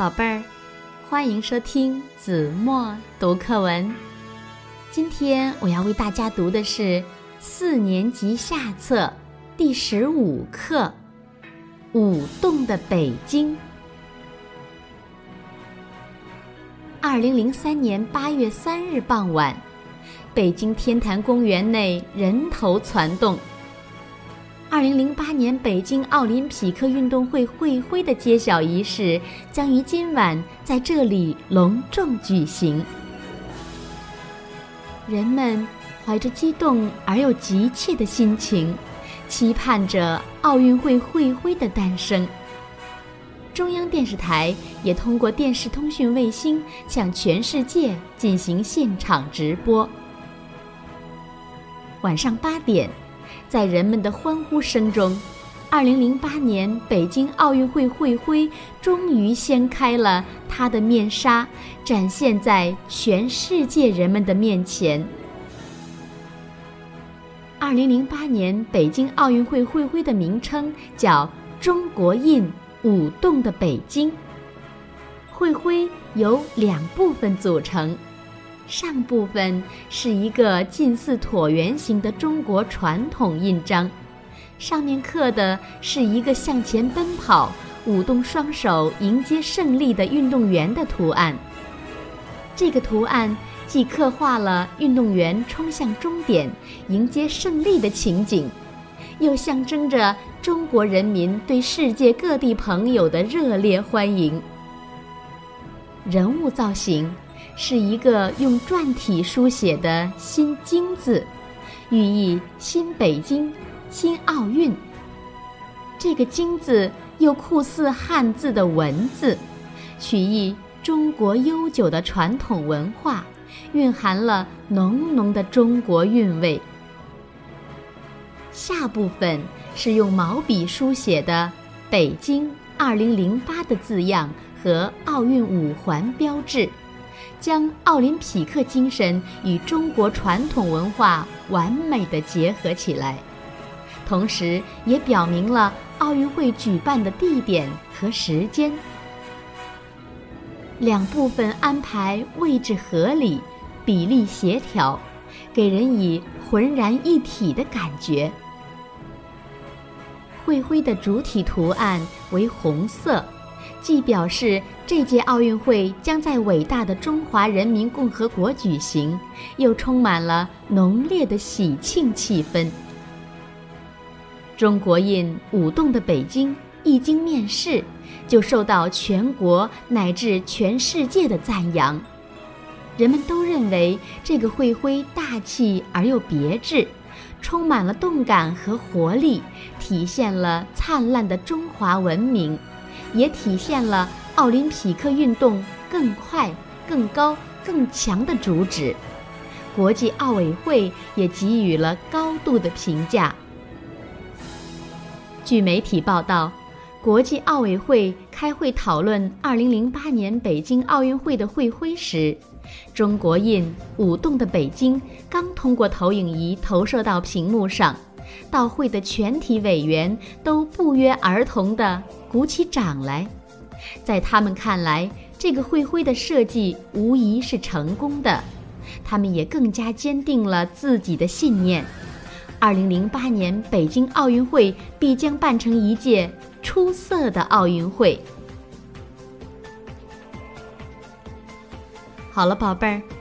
宝贝儿，欢迎收听子墨读课文。今天我要为大家读的是四年级下册第十五课《舞动的北京》。二零零三年八月三日傍晚，北京天坛公园内人头攒动。二零零八年北京奥林匹克运动会会徽的揭晓仪式将于今晚在这里隆重举行。人们怀着激动而又急切的心情，期盼着奥运会会徽的诞生。中央电视台也通过电视通讯卫星向全世界进行现场直播。晚上八点。在人们的欢呼声中，2008年北京奥运会会徽终于掀开了它的面纱，展现在全世界人们的面前。2008年北京奥运会会徽的名称叫“中国印舞动的北京”。会徽由两部分组成。上部分是一个近似椭圆形的中国传统印章，上面刻的是一个向前奔跑、舞动双手迎接胜利的运动员的图案。这个图案既刻画了运动员冲向终点、迎接胜利的情景，又象征着中国人民对世界各地朋友的热烈欢迎。人物造型。是一个用篆体书写的新“京”字，寓意新北京、新奥运。这个“京”字又酷似汉字的“文”字，取意中国悠久的传统文化，蕴含了浓浓的中国韵味。下部分是用毛笔书写的“北京 2008” 的字样和奥运五环标志。将奥林匹克精神与中国传统文化完美的结合起来，同时也表明了奥运会举办的地点和时间。两部分安排位置合理，比例协调，给人以浑然一体的感觉。会徽的主体图案为红色。既表示这届奥运会将在伟大的中华人民共和国举行，又充满了浓烈的喜庆气氛。中国印舞动的北京一经面世，就受到全国乃至全世界的赞扬。人们都认为这个会徽大气而又别致，充满了动感和活力，体现了灿烂的中华文明。也体现了奥林匹克运动更快、更高、更强的主旨。国际奥委会也给予了高度的评价。据媒体报道，国际奥委会开会讨论2008年北京奥运会的会徽时，中国印舞动的北京刚通过投影仪投射到屏幕上。到会的全体委员都不约而同地鼓起掌来，在他们看来，这个会徽的设计无疑是成功的。他们也更加坚定了自己的信念：，二零零八年北京奥运会必将办成一届出色的奥运会。好了，宝贝儿。